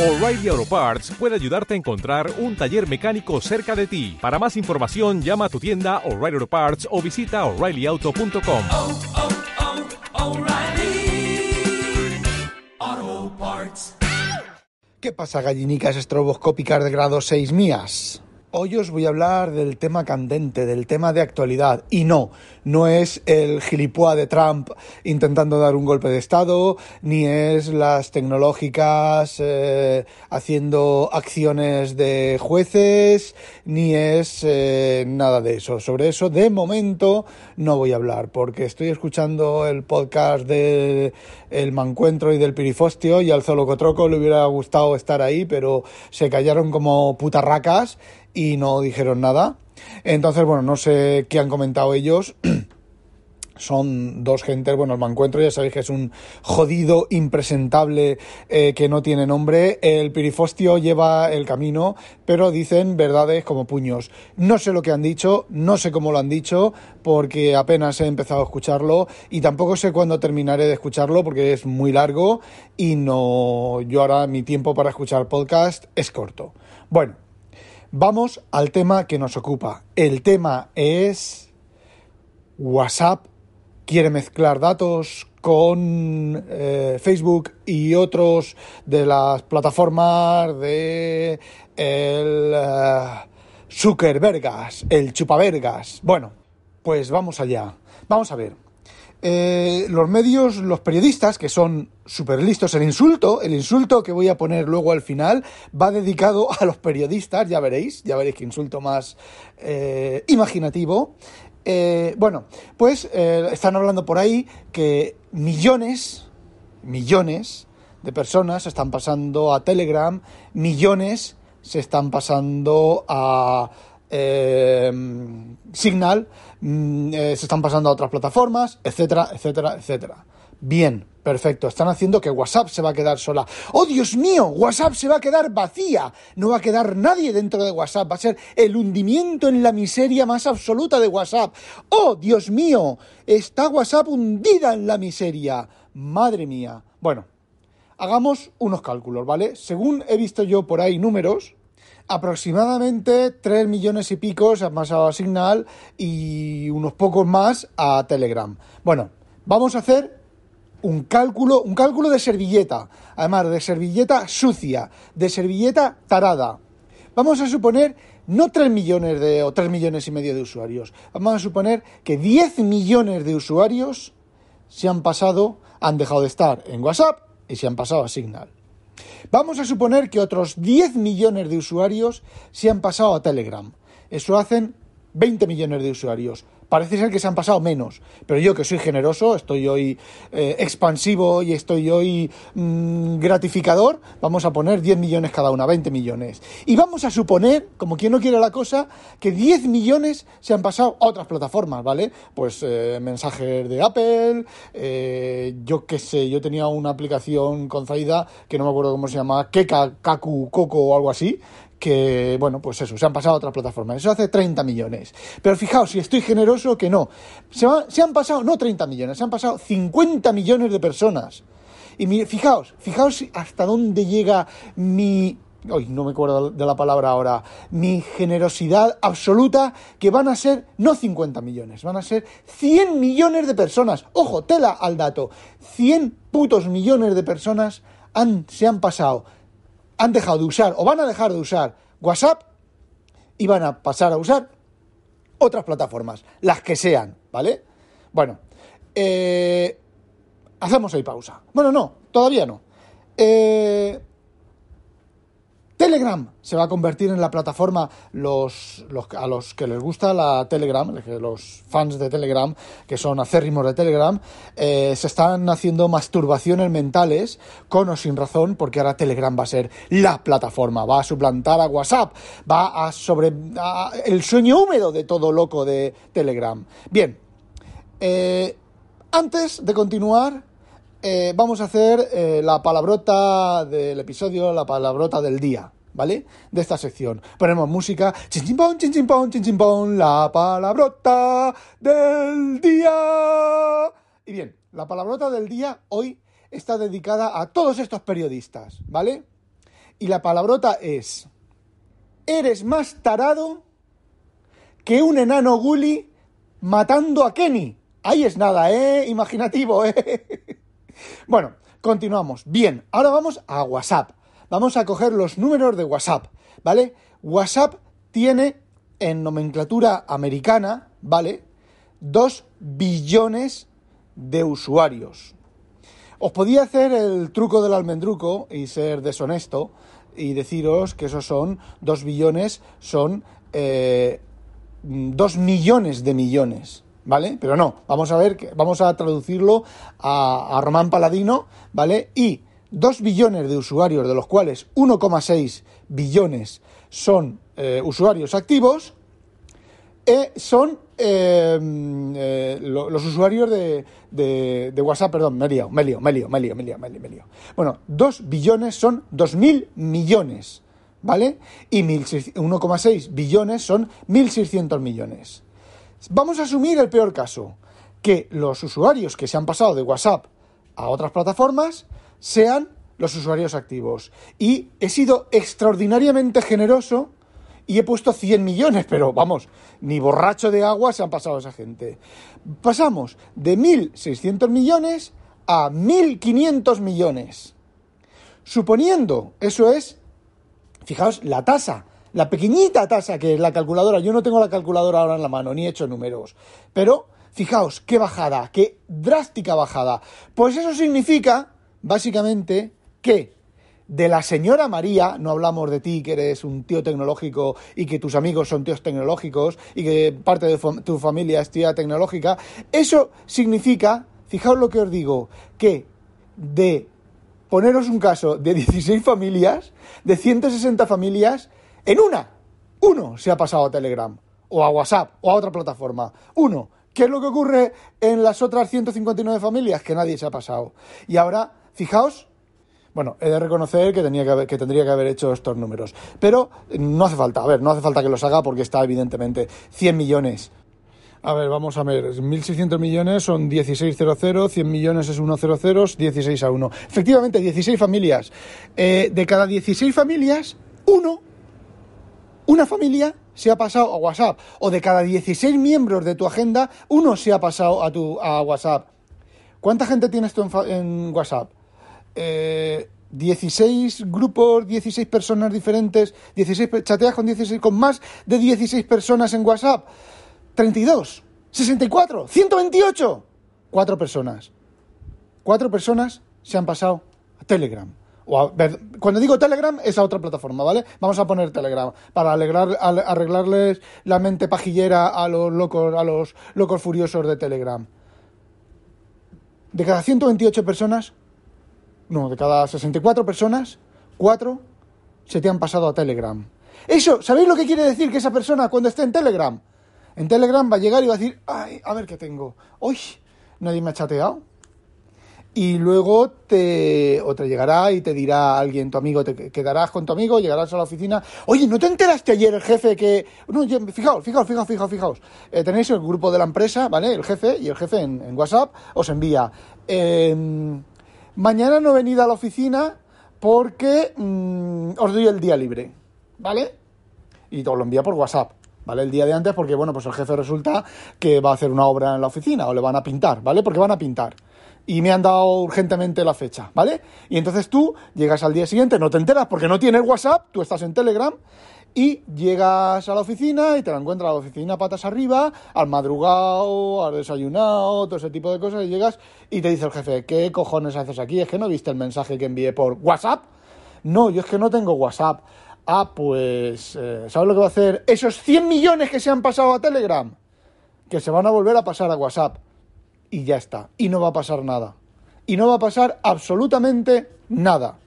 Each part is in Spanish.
O'Reilly Auto Parts puede ayudarte a encontrar un taller mecánico cerca de ti. Para más información, llama a tu tienda O'Reilly Auto Parts o visita oreillyauto.com. oh, oh, Parts. ¿Qué pasa, gallinicas estroboscópicas de grado 6 mías? Hoy os voy a hablar del tema candente, del tema de actualidad. Y no, no es el gilipúa de Trump intentando dar un golpe de Estado, ni es las tecnológicas eh, haciendo acciones de jueces, ni es eh, nada de eso. Sobre eso, de momento, no voy a hablar, porque estoy escuchando el podcast del el Mancuentro y del Pirifostio, y al Zolocotroco le hubiera gustado estar ahí, pero se callaron como putarracas y no dijeron nada. Entonces, bueno, no sé qué han comentado ellos. Son dos gentes, bueno, el Mancuentro ya sabéis que es un jodido, impresentable eh, que no tiene nombre. El Pirifostio lleva el camino, pero dicen verdades como puños. No sé lo que han dicho, no sé cómo lo han dicho, porque apenas he empezado a escucharlo y tampoco sé cuándo terminaré de escucharlo porque es muy largo y no, yo ahora mi tiempo para escuchar podcast es corto. Bueno, Vamos al tema que nos ocupa. El tema es WhatsApp quiere mezclar datos con eh, Facebook y otros de las plataformas de el uh, Zuckerbergas, el chupavergas. Bueno, pues vamos allá. Vamos a ver. Eh, los medios, los periodistas, que son súper listos, el insulto, el insulto que voy a poner luego al final, va dedicado a los periodistas, ya veréis, ya veréis qué insulto más eh, imaginativo. Eh, bueno, pues están hablando por ahí que millones, millones de personas se están pasando a Telegram, millones se están pasando a eh, Signal, mm, eh, se están pasando a otras plataformas, etcétera, etcétera, etcétera. Bien, perfecto. Están haciendo que WhatsApp se va a quedar sola. ¡Oh, Dios mío! WhatsApp se va a quedar vacía. No va a quedar nadie dentro de WhatsApp. Va a ser el hundimiento en la miseria más absoluta de WhatsApp. ¡Oh, Dios mío! Está WhatsApp hundida en la miseria. Madre mía. Bueno, hagamos unos cálculos, ¿vale? Según he visto yo por ahí números, aproximadamente 3 millones y pico se han pasado a Signal y unos pocos más a Telegram. Bueno, vamos a hacer un cálculo, un cálculo de servilleta, además de servilleta sucia, de servilleta tarada. Vamos a suponer no 3 millones de, o 3 millones y medio de usuarios, vamos a suponer que 10 millones de usuarios se han pasado, han dejado de estar en WhatsApp y se han pasado a Signal. Vamos a suponer que otros 10 millones de usuarios se han pasado a Telegram. Eso hacen 20 millones de usuarios. Parece ser que se han pasado menos, pero yo que soy generoso, estoy hoy eh, expansivo y estoy hoy mmm, gratificador, vamos a poner 10 millones cada una, 20 millones. Y vamos a suponer, como quien no quiere la cosa, que 10 millones se han pasado a otras plataformas, ¿vale? Pues eh, mensajes de Apple, eh, yo qué sé, yo tenía una aplicación con Zaida que no me acuerdo cómo se llama, Keka, Kaku, Coco o algo así, que, bueno, pues eso, se han pasado a otras plataformas. Eso hace 30 millones. Pero fijaos, si estoy generoso, que no. Se, han pasado, no 30 millones, se han pasado 50 millones de personas. Y mi, fijaos, fijaos hasta dónde llega mi... Hoy no me acuerdo de la palabra ahora. Mi generosidad absoluta, que van a ser no 50 millones, van a ser 100 millones de personas. Ojo, tela al dato. 100 putos millones de personas han, se han pasado han dejado de usar o van a dejar de usar WhatsApp y van a pasar a usar otras plataformas, las que sean, ¿vale? Bueno, eh, hacemos ahí pausa. Bueno, no, todavía no. Eh, Telegram se va a convertir en la plataforma a los que les gusta la Telegram, los fans de Telegram, que son acérrimos de Telegram, eh, se están haciendo masturbaciones mentales con o sin razón, porque ahora Telegram va a ser la plataforma, va a suplantar a WhatsApp, va a sobre a, el sueño húmedo de todo loco de Telegram. Bien, eh, antes de continuar, eh, vamos a hacer la palabrota del episodio, la palabrota del día, ¿vale? De esta sección. Ponemos música, chin chin pon, la palabrota del día. Y bien, la palabrota del día hoy está dedicada a todos estos periodistas, ¿vale? Y la palabrota es, eres más tarado que un enano gully matando a Kenny. Ahí es nada, ¿eh? Imaginativo, ¿eh? bueno, continuamos. Bien, ahora vamos a WhatsApp. Vamos a coger los números de WhatsApp, ¿vale? WhatsApp tiene en nomenclatura americana, ¿vale? 2 billones de usuarios. Os podía hacer el truco del almendruco y ser deshonesto y deciros que esos son 2 billones, son eh, 2 millones de millones, ¿vale? Pero no, vamos a ver, vamos a traducirlo a, a Román Paladino, ¿vale? Y 2 billones de usuarios, de los cuales 1,6 billones son eh, usuarios activos, eh, son eh, eh, lo- los usuarios de, de- WhatsApp, perdón, me liado, me liado, me liado, me liado, me liado, me liado. Bueno, 2 billones son 2.000 millones, ¿vale? Y 1.600 1,6 billones son 1.600 millones. Vamos a asumir el peor caso, que los usuarios que se han pasado de WhatsApp a otras plataformas sean los usuarios activos. Y he sido extraordinariamente generoso y he puesto 100 millones, pero vamos, ni borracho de agua se han pasado esa gente. Pasamos de 1.600 millones a 1.500 millones. Suponiendo, eso es, fijaos, la tasa, la pequeñita tasa que es la calculadora, yo no tengo la calculadora ahora en la mano, ni he hecho números, pero fijaos, qué bajada, qué drástica bajada. Pues eso significa, básicamente, que de la señora María, no hablamos de ti que eres un tío tecnológico y que tus amigos son tíos tecnológicos y que parte de tu familia es tía tecnológica, eso significa, fijaos lo que os digo, que de poneros un caso de 16 familias, de 160 familias, en una, uno se ha pasado a Telegram, o a WhatsApp, o a otra plataforma. Uno. ¿Qué es lo que ocurre en las otras 159 familias? Que nadie se ha pasado. Y ahora, fijaos, bueno, he de reconocer que, tenía que, haber- que tendría que haber hecho estos números. Pero no hace falta, a ver, no hace falta que los haga porque está evidentemente 100 millones. A ver, vamos a ver, 1.600 millones son 1600, 100 millones es 100, 16 a 1. Efectivamente, 16 familias. Eh, de cada 16 familias, uno, una familia se ha pasado a WhatsApp. O de cada 16 miembros de tu agenda, uno se ha pasado a, tu, a WhatsApp. ¿Cuánta gente tienes tú en, en WhatsApp? Eh, 16 grupos, 16 personas diferentes, 16 pe- chateas con 16 con más de 16 personas en WhatsApp. 32, 64, 128. Cuatro personas. Cuatro personas se han pasado a Telegram. Cuando digo Telegram es a otra plataforma, ¿vale? Vamos a poner Telegram para alegrar- al- arreglarles la mente pajillera a los locos, a los locos furiosos de Telegram. De cada 128 personas, no, de cada 64 personas, cuatro se te han pasado a Telegram. Eso, ¿sabéis lo que quiere decir que esa persona cuando esté en Telegram? En Telegram va a llegar y va a decir, ay, a ver qué tengo. Uy, nadie me ha chateado. Y luego te, o te llegará y te dirá alguien, tu amigo, te quedarás con tu amigo, llegarás a la oficina. Oye, ¿no te enteraste ayer el jefe que.? No, fijaos, fijaos, fijaos, fijaos, fijaos. Eh, tenéis el grupo de la empresa, ¿vale? El jefe, y el jefe en, en WhatsApp os envía. em, mañana no venid a la oficina porque mm, os doy el día libre, ¿vale? y te lo envía por WhatsApp, ¿vale? El día de antes porque, bueno, pues el jefe resulta que va a hacer una obra en la oficina o le van a pintar, ¿vale? Porque van a pintar. Y me han dado urgentemente la fecha, ¿vale? Y entonces tú llegas al día siguiente, no te enteras porque no tienes WhatsApp, tú estás en Telegram y llegas a la oficina y te la encuentras a la oficina patas arriba, al madrugado, al desayunado, todo ese tipo de cosas y llegas y te dice el jefe, ¿qué cojones haces aquí? Es que no viste el mensaje que envié por WhatsApp. No, yo es que no tengo WhatsApp. Ah, pues, eh, ¿sabes lo que va a hacer? Esos 100 millones que se han pasado a Telegram, que se van a volver a pasar a WhatsApp. Y ya está. Y no va a pasar nada. Y no va a pasar absolutamente nada.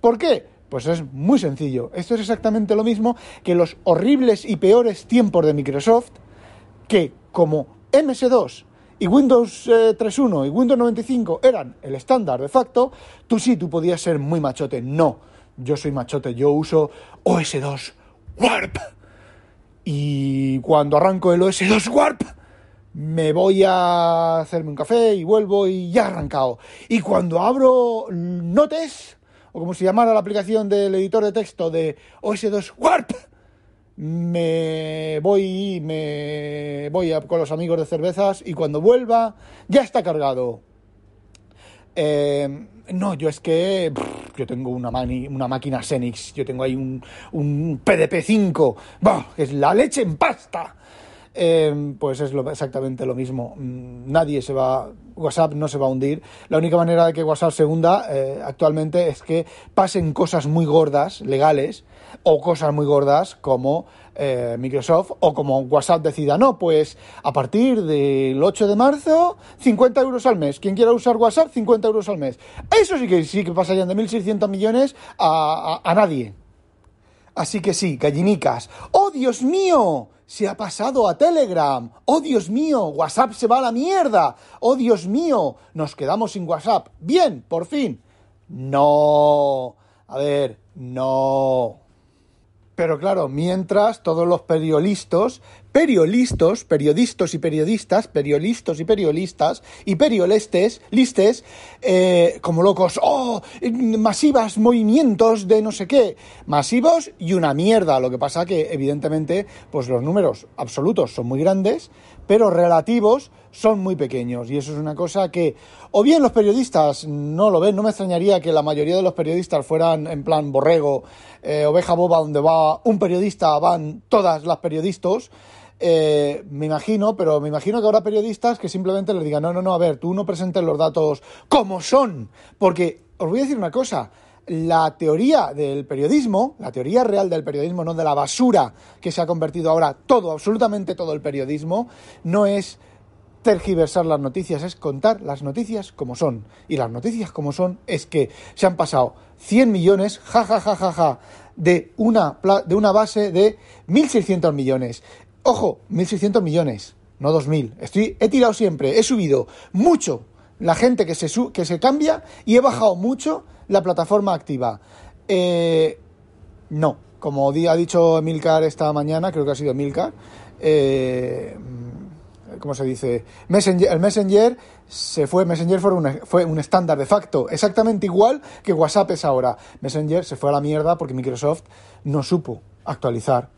¿Por qué? Pues es muy sencillo. Esto es exactamente lo mismo que los horribles y peores tiempos de Microsoft, que como MS2 y Windows eh, 3.1 y Windows 95 eran el estándar de facto, tú sí, tú podías ser muy machote. No, yo soy machote, yo uso OS2 Warp. Y cuando arranco el OS2 Warp, me voy a hacerme un café y vuelvo y ya arrancado. Y cuando abro Notes como se llamara la aplicación del editor de texto de OS2 Warp, me voy, me voy a, con los amigos de cervezas y cuando vuelva ya está cargado. Eh, no, yo es que yo tengo una, una máquina Xenix, yo tengo ahí un, un PDP-5, que es la leche en pasta. Eh, pues es lo, exactamente lo mismo. Mm, nadie se va, WhatsApp no se va a hundir. La única manera de que WhatsApp se hunda eh, actualmente es que pasen cosas muy gordas, legales, o cosas muy gordas como eh, Microsoft o como WhatsApp decida, no, pues a partir del 8 de marzo, 50 euros al mes. Quien quiera usar WhatsApp, 50 euros al mes. Eso sí que sí que pasarían de 1.600 millones a, a nadie. Así que sí, gallinicas. ¡Oh, Dios mío! Se ha pasado a Telegram. ¡Oh, Dios mío! WhatsApp se va a la mierda. ¡Oh, Dios mío! Nos quedamos sin WhatsApp. Bien, por fin. No. A ver, no. Pero claro, mientras todos los periodistas, periodistas, periodistas y periodistas, periodistas y periodistas y periolestes, listes, eh, como locos, oh, masivas movimientos de no sé qué, masivos y una mierda. Lo que pasa que evidentemente, pues los números absolutos son muy grandes, pero relativos son muy pequeños. Y eso es una cosa que, o bien los periodistas no lo ven, no me extrañaría que la mayoría de los periodistas fueran en plan borrego, eh, oveja boba, donde va un periodista, van todas las periodistas. Eh, me imagino, pero me imagino que habrá periodistas que simplemente les digan, no, no, no, a ver, tú no presentes los datos como son, porque os voy a decir una cosa, la teoría del periodismo, la teoría real del periodismo, no de la basura que se ha convertido ahora todo, absolutamente todo el periodismo, no es tergiversar las noticias, es contar las noticias como son. Y las noticias como son es que se han pasado 100 millones, ja, ja, ja, ja, ja, de una, de una base de 1.600 millones. Ojo, 1.600 millones, no 2.000. Estoy, he tirado siempre, he subido mucho la gente que se, que se cambia y he bajado mucho la plataforma activa. Eh, no, como ha dicho Emilcar esta mañana, creo que ha sido Emilcar, eh, ¿cómo se dice? Messenger, el Messenger se fue, Messenger fue un, fue un estándar de facto, exactamente igual que WhatsApp es ahora. Messenger se fue a la mierda porque Microsoft no supo actualizar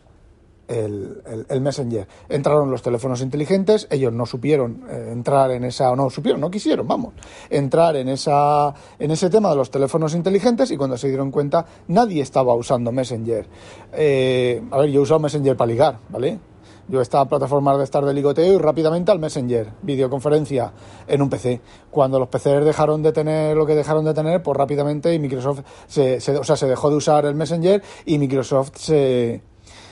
el, Messenger. Entraron los teléfonos inteligentes, ellos no supieron eh, entrar en esa, o no supieron, no quisieron, vamos, entrar en, esa, en ese tema de los teléfonos inteligentes y cuando se dieron cuenta nadie estaba usando Messenger. Eh, a ver, yo he usado Messenger para ligar, ¿vale? Yo estaba en plataformas de estar de ligoteo y rápidamente al Messenger, videoconferencia en un PC. Cuando los PCs dejaron de tener lo que dejaron de tener, pues rápidamente y Microsoft se, o sea, se dejó de usar el Messenger y Microsoft se,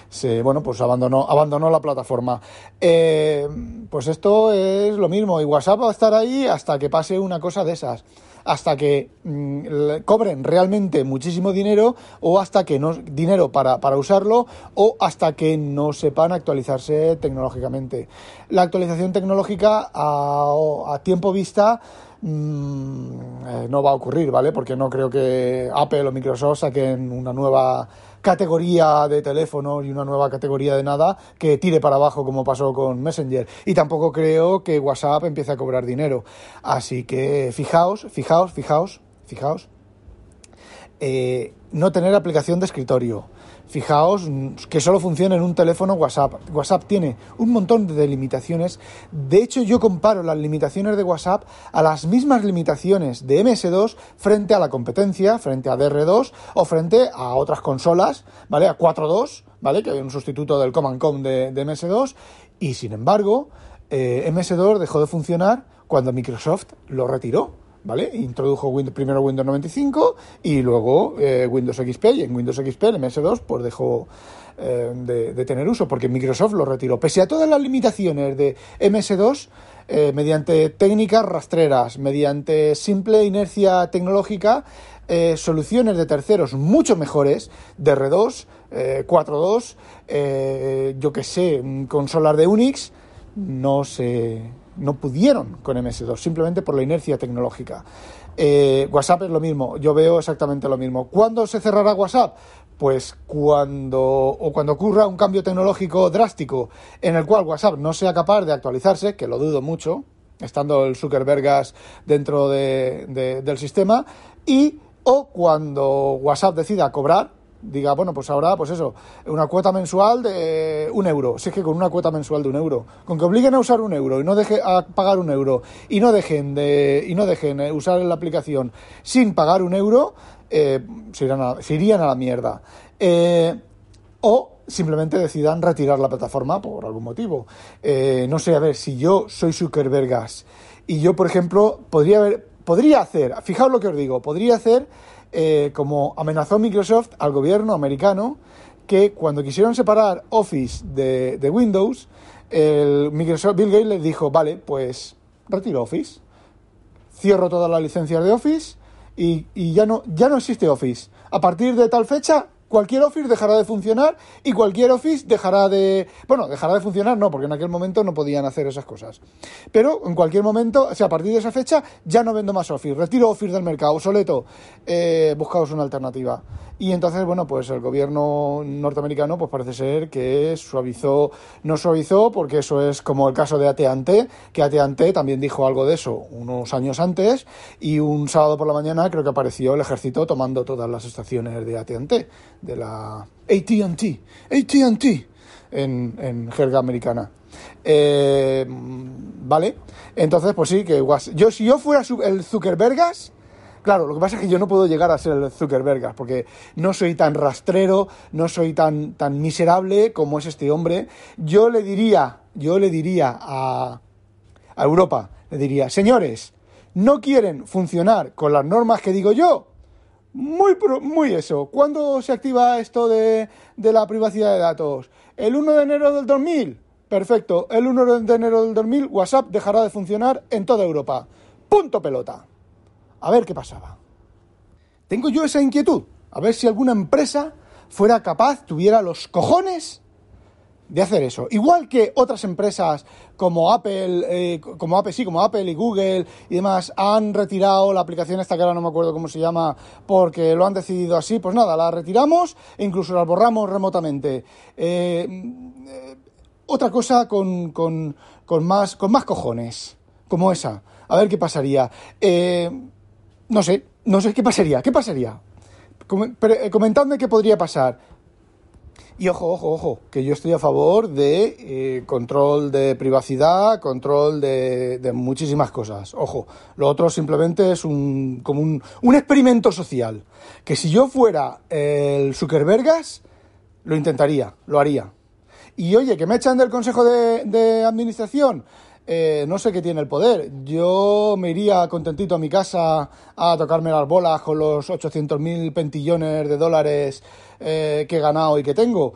se bueno pues abandonó abandonó la plataforma eh, pues esto es lo mismo y WhatsApp va a estar ahí hasta que pase una cosa de esas hasta que mm, cobren realmente muchísimo dinero o hasta que no dinero para, para usarlo o hasta que no sepan actualizarse tecnológicamente la actualización tecnológica a, tiempo vista mm, eh, no va a ocurrir, ¿vale? Porque no creo que Apple o Microsoft saquen una nueva categoría de teléfonos y una nueva categoría de nada que tire para abajo como pasó con Messenger. Y tampoco creo que WhatsApp empiece a cobrar dinero. Así que fijaos, fijaos, fijaos, fijaos. Eh, no tener aplicación de escritorio Fijaos que solo funciona en un teléfono WhatsApp. WhatsApp tiene un montón de limitaciones. De hecho, yo comparo las limitaciones de WhatsApp a las mismas limitaciones de MS2 frente a la competencia, frente a DR2 o frente a otras consolas, ¿vale? A 4.2, ¿vale? Que hay un sustituto del Command Com de, MS2. Y sin embargo, eh, MS2 dejó de funcionar cuando Microsoft lo retiró. ¿Vale? Introdujo Windows, primero Windows 95 y luego eh, Windows XP y en Windows XP el MS2 pues dejó eh, de, tener uso porque Microsoft lo retiró. Pese a todas las limitaciones de MS2, eh, mediante técnicas rastreras, mediante simple inercia tecnológica, soluciones de terceros mucho mejores, DR2, 4.2, yo que sé, consolas de Unix, no se no pudieron con MS2, simplemente por la inercia tecnológica. Eh, WhatsApp es lo mismo, yo veo exactamente lo mismo. ¿Cuándo se cerrará WhatsApp? Pues cuando, o cuando ocurra un cambio tecnológico drástico en el cual WhatsApp no sea capaz de actualizarse, que lo dudo mucho, estando el Zuckerbergas dentro del sistema, y o cuando WhatsApp decida cobrar, diga, bueno, pues ahora, pues eso, una cuota mensual de un euro. Si es que con una cuota mensual de un euro, con que obliguen a usar un euro y no deje a pagar un euro y no dejen de y no dejen eh, usar la aplicación sin pagar un euro, eh, se, irán irían a la mierda. Eh, o simplemente decidan retirar la plataforma por algún motivo. Eh, no sé, a ver, si yo soy Zuckerbergas y yo, por ejemplo, podría haber, podría hacer, fijaos lo que os digo, podría hacer eh, como amenazó Microsoft al gobierno americano que cuando quisieron separar Office de, Windows, el Microsoft, Bill Gates les dijo, vale, pues retiro Office, cierro todas las licencias de Office y, y ya, no, ya no existe Office. A partir de tal fecha, cualquier Office dejará de funcionar y cualquier Office dejará de... Bueno, dejará de funcionar no, porque en aquel momento no podían hacer esas cosas. Pero en cualquier momento, o sea, a partir de esa fecha, ya no vendo más Office, retiro Office del mercado, obsoleto, eh, buscaos una alternativa. Y entonces, bueno, pues el gobierno norteamericano, pues parece ser que suavizó, no suavizó, porque eso es como el caso de AT&T, que AT&T también dijo algo de eso unos años antes, y un sábado por la mañana creo que apareció el ejército tomando todas las estaciones de AT&T, de la AT&T, AT&T, en, en jerga americana. Eh, vale, entonces, pues sí, que yo si yo fuera el Zuckerbergas, Claro, lo que pasa es que yo no puedo llegar a ser el Zuckerberg, porque no soy tan rastrero, no soy tan, tan miserable como es este hombre. Yo le diría, yo le diría a, a Europa, le diría, señores, ¿no quieren funcionar con las normas que digo yo? Muy, muy eso. ¿Cuándo se activa esto de, de la privacidad de datos? ¿El 1 de enero del 2000? Perfecto. El 1 de enero del 2000 WhatsApp dejará de funcionar en toda Europa. Punto pelota. A ver qué pasaba. Tengo yo esa inquietud. A ver si alguna empresa fuera capaz, tuviera los cojones de hacer eso. Igual que otras empresas como Apple, eh, como Apple, sí, como Apple y Google y demás han retirado la aplicación esta que ahora no me acuerdo cómo se llama porque lo han decidido así, pues nada, la retiramos e incluso la borramos remotamente. Eh, eh, otra cosa con, con, con más, con más cojones, como esa. A ver qué pasaría. Eh, no sé, no sé qué pasaría. ¿Qué pasaría? Comentadme qué podría pasar. Y ojo, ojo, ojo, que yo estoy a favor de eh, control de privacidad, control de, de muchísimas cosas. Ojo, lo otro simplemente es un, como un, un experimento social. Que si yo fuera el Zuckerbergas, lo intentaría, lo haría. Y oye, que me echan del consejo de, de administración, eh, no sé qué tiene el poder. Yo me iría contentito a mi casa a tocarme las bolas con los 800.000 pentillones de dólares eh, que he ganado y que tengo.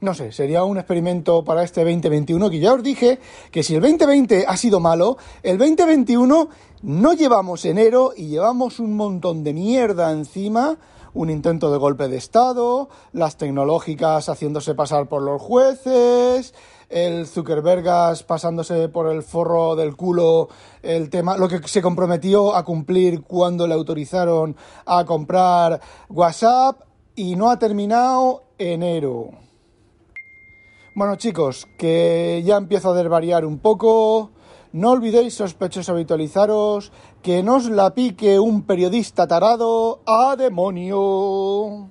No sé, sería un experimento para este 2021 que ya os dije que si el 2020 ha sido malo, el 2021 no llevamos enero y llevamos un montón de mierda encima, un intento de golpe de Estado, las tecnológicas haciéndose pasar por los jueces, el Zuckerbergas pasándose por el forro del culo el tema, lo que se comprometió a cumplir cuando le autorizaron a comprar WhatsApp y no ha terminado enero. Bueno chicos, que ya empiezo a desvariar un poco. No olvidéis, sospechosos, habitualizaros, que no os la pique un periodista tarado a demonio.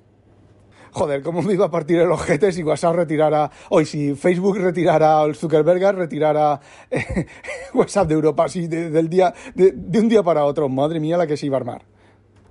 Joder, cómo me iba a partir el ojete si WhatsApp retirara, hoy si Facebook retirara, o el Zuckerberg retirara eh, WhatsApp de Europa, así de, del día, de, de un día para otro. Madre mía, la que se iba a armar.